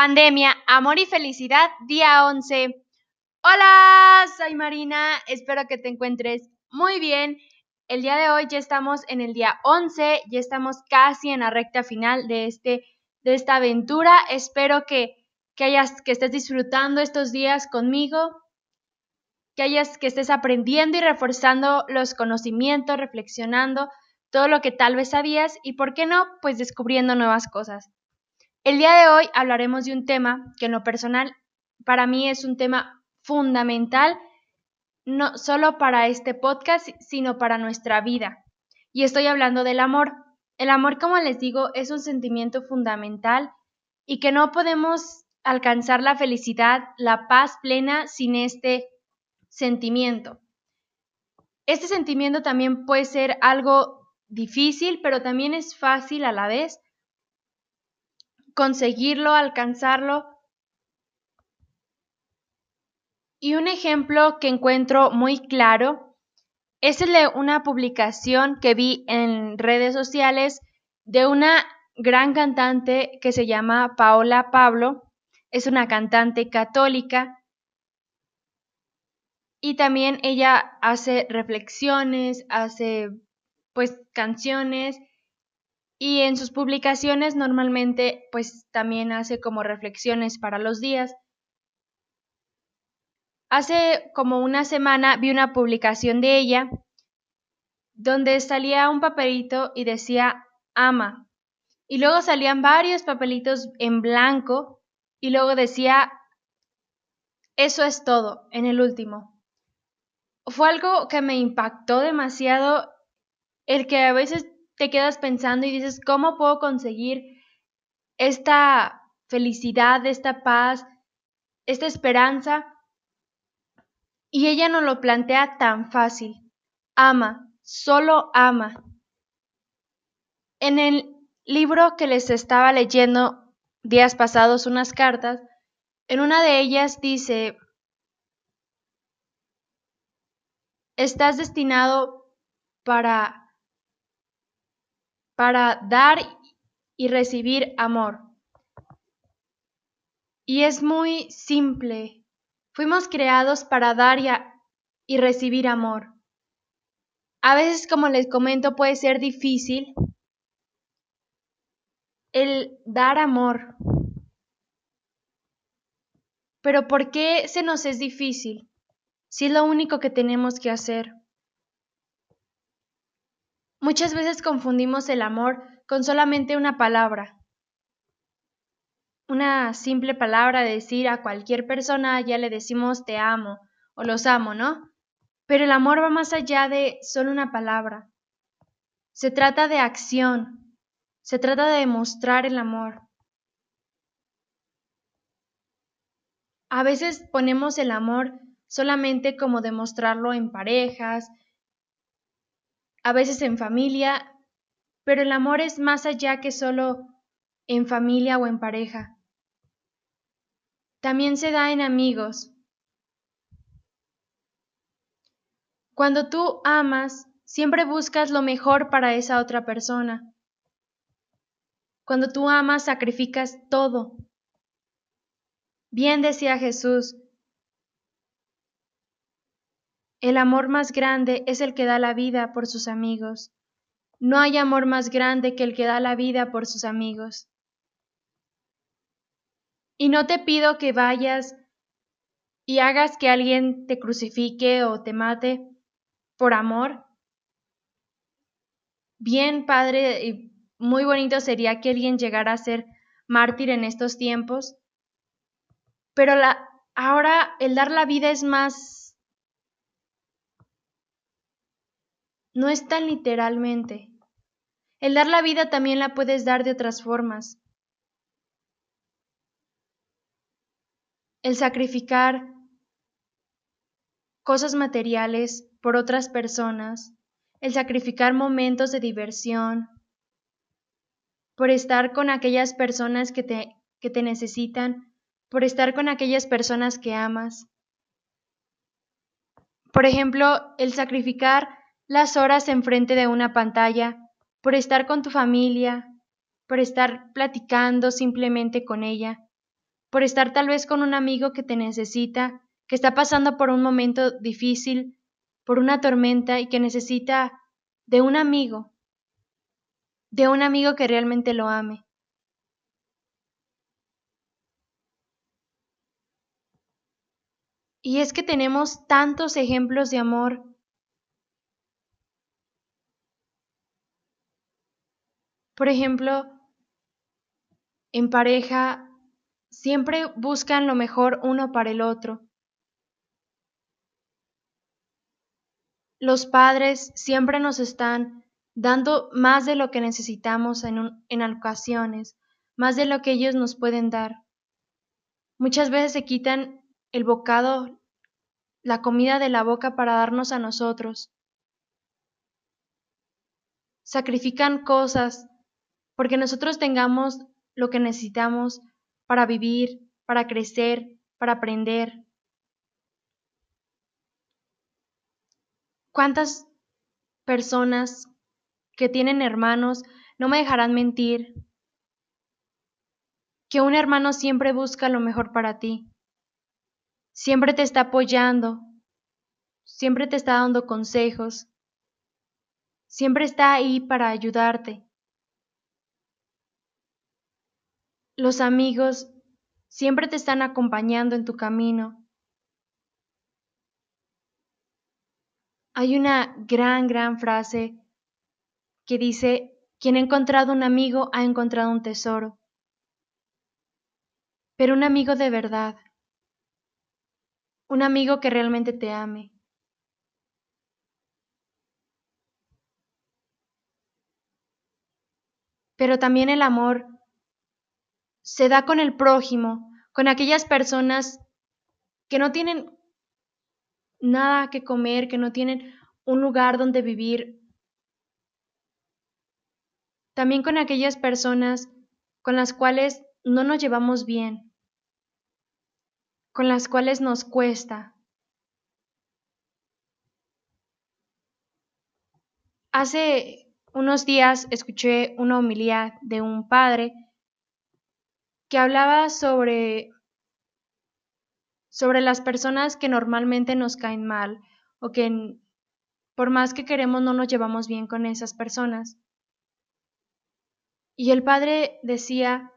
Pandemia, Amor y Felicidad, día 11. Hola, soy Marina, espero que te encuentres muy bien. El día de hoy ya estamos en el día 11, ya estamos casi en la recta final de, este, de esta aventura. Espero que, que, hayas, que estés disfrutando estos días conmigo, que, hayas, que estés aprendiendo y reforzando los conocimientos, reflexionando todo lo que tal vez sabías y, ¿por qué no?, pues descubriendo nuevas cosas. El día de hoy hablaremos de un tema que en lo personal para mí es un tema fundamental, no solo para este podcast, sino para nuestra vida. Y estoy hablando del amor. El amor, como les digo, es un sentimiento fundamental y que no podemos alcanzar la felicidad, la paz plena sin este sentimiento. Este sentimiento también puede ser algo difícil, pero también es fácil a la vez conseguirlo, alcanzarlo. Y un ejemplo que encuentro muy claro es de una publicación que vi en redes sociales de una gran cantante que se llama Paola Pablo. Es una cantante católica y también ella hace reflexiones, hace pues canciones y en sus publicaciones normalmente pues también hace como reflexiones para los días. Hace como una semana vi una publicación de ella donde salía un papelito y decía ama. Y luego salían varios papelitos en blanco y luego decía eso es todo en el último. Fue algo que me impactó demasiado el que a veces te quedas pensando y dices, ¿cómo puedo conseguir esta felicidad, esta paz, esta esperanza? Y ella no lo plantea tan fácil. Ama, solo ama. En el libro que les estaba leyendo días pasados unas cartas, en una de ellas dice, estás destinado para para dar y recibir amor. Y es muy simple. Fuimos creados para dar y, recibir amor. A veces, como les comento, puede ser difícil el dar amor. Pero ¿por qué se nos es difícil? Si es lo único que tenemos que hacer. Muchas veces confundimos el amor con solamente una palabra. Una simple palabra de decir a cualquier persona ya le decimos te amo o los amo, ¿no? Pero el amor va más allá de solo una palabra. Se trata de acción. Se trata de demostrar el amor. A veces ponemos el amor solamente como demostrarlo en parejas, a veces en familia, pero el amor es más allá que solo en familia o en pareja. También se da en amigos. Cuando tú amas, siempre buscas lo mejor para esa otra persona. Cuando tú amas, sacrificas todo. Bien decía Jesús, el amor más grande es el que da la vida por sus amigos. No hay amor más grande que el que da la vida por sus amigos. Y no te pido que vayas y hagas que alguien te crucifique o te mate por amor. Bien, Padre, muy bonito sería que alguien llegara a ser mártir en estos tiempos, pero ahora el dar la vida es más no es tan literalmente. El dar la vida también la puedes dar de otras formas. El sacrificar cosas materiales por otras personas, el sacrificar momentos de diversión, por estar con aquellas personas que te, que te necesitan, por estar con aquellas personas que amas. Por ejemplo, el sacrificar las horas enfrente de una pantalla, por estar con tu familia, por estar platicando simplemente con ella, por estar tal vez con un amigo que te necesita, que está pasando por un momento difícil, por una tormenta y que necesita de un amigo, de un amigo que realmente lo ame. Y es que tenemos tantos ejemplos de amor. Por ejemplo, en pareja siempre buscan lo mejor uno para el otro. Los padres siempre nos están dando más de lo que necesitamos en, en ocasiones, más de lo que ellos nos pueden dar. Muchas veces se quitan el bocado, la comida de la boca para darnos a nosotros. Sacrifican cosas porque nosotros tengamos lo que necesitamos para vivir, para crecer, para aprender. ¿Cuántas personas que tienen hermanos no me dejarán mentir que un hermano siempre busca lo mejor para ti? siempre te está apoyando, siempre te está dando consejos, siempre está ahí para ayudarte. Los amigos siempre te están acompañando en tu camino. Hay una gran, gran frase que dice, quien ha encontrado un amigo ha encontrado un tesoro, pero un amigo de verdad un amigo que realmente te ame. Pero también el amor se da con el prójimo, con aquellas personas que no tienen nada que comer, que no tienen un lugar donde vivir. También con aquellas personas con las cuales no nos llevamos bien con las cuales nos cuesta. Hace unos días escuché una homilía de un padre que hablaba sobre sobre las personas que normalmente nos caen mal o que por más que queremos no nos llevamos bien con esas personas. Y el padre decía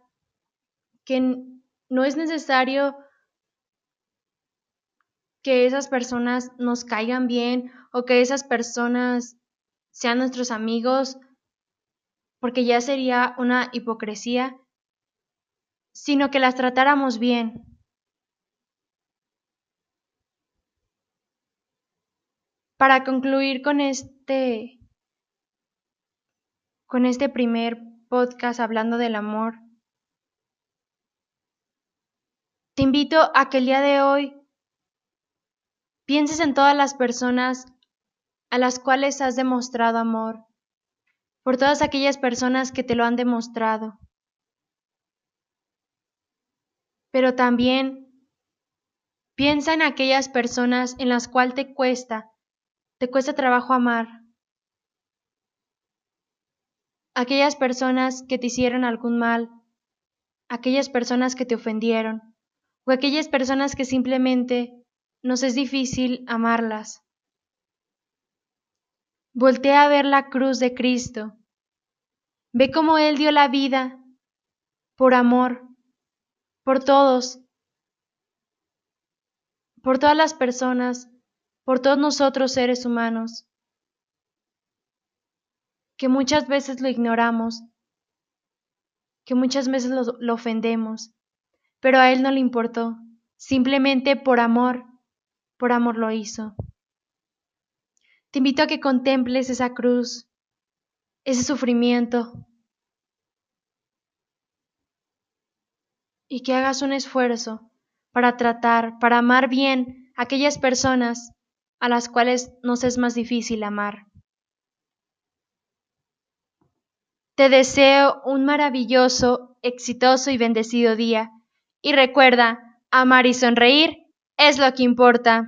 que no es necesario que esas personas nos caigan bien o que esas personas sean nuestros amigos, porque ya sería una hipocresía, sino que las tratáramos bien. Para concluir con este con este primer podcast hablando del amor, te invito a que el día de hoy pienses en todas las personas a las cuales has demostrado amor, por todas aquellas personas que te lo han demostrado. Pero también piensa en aquellas personas en las cuales te cuesta, te cuesta trabajo amar. Aquellas personas que te hicieron algún mal, aquellas personas que te ofendieron, o aquellas personas que simplemente nos es difícil amarlas. Voltea a ver la cruz de Cristo. Ve cómo Él dio la vida por amor, por todos, por todas las personas, por todos nosotros seres humanos, que muchas veces lo ignoramos, que muchas veces lo, ofendemos, pero a Él no le importó, simplemente por amor por amor lo hizo. Te invito a que contemples esa cruz, ese sufrimiento, y que hagas un esfuerzo para tratar, para amar bien a aquellas personas a las cuales nos es más difícil amar. Te deseo un maravilloso, exitoso y bendecido día. Y recuerda, amar y sonreír es lo que importa.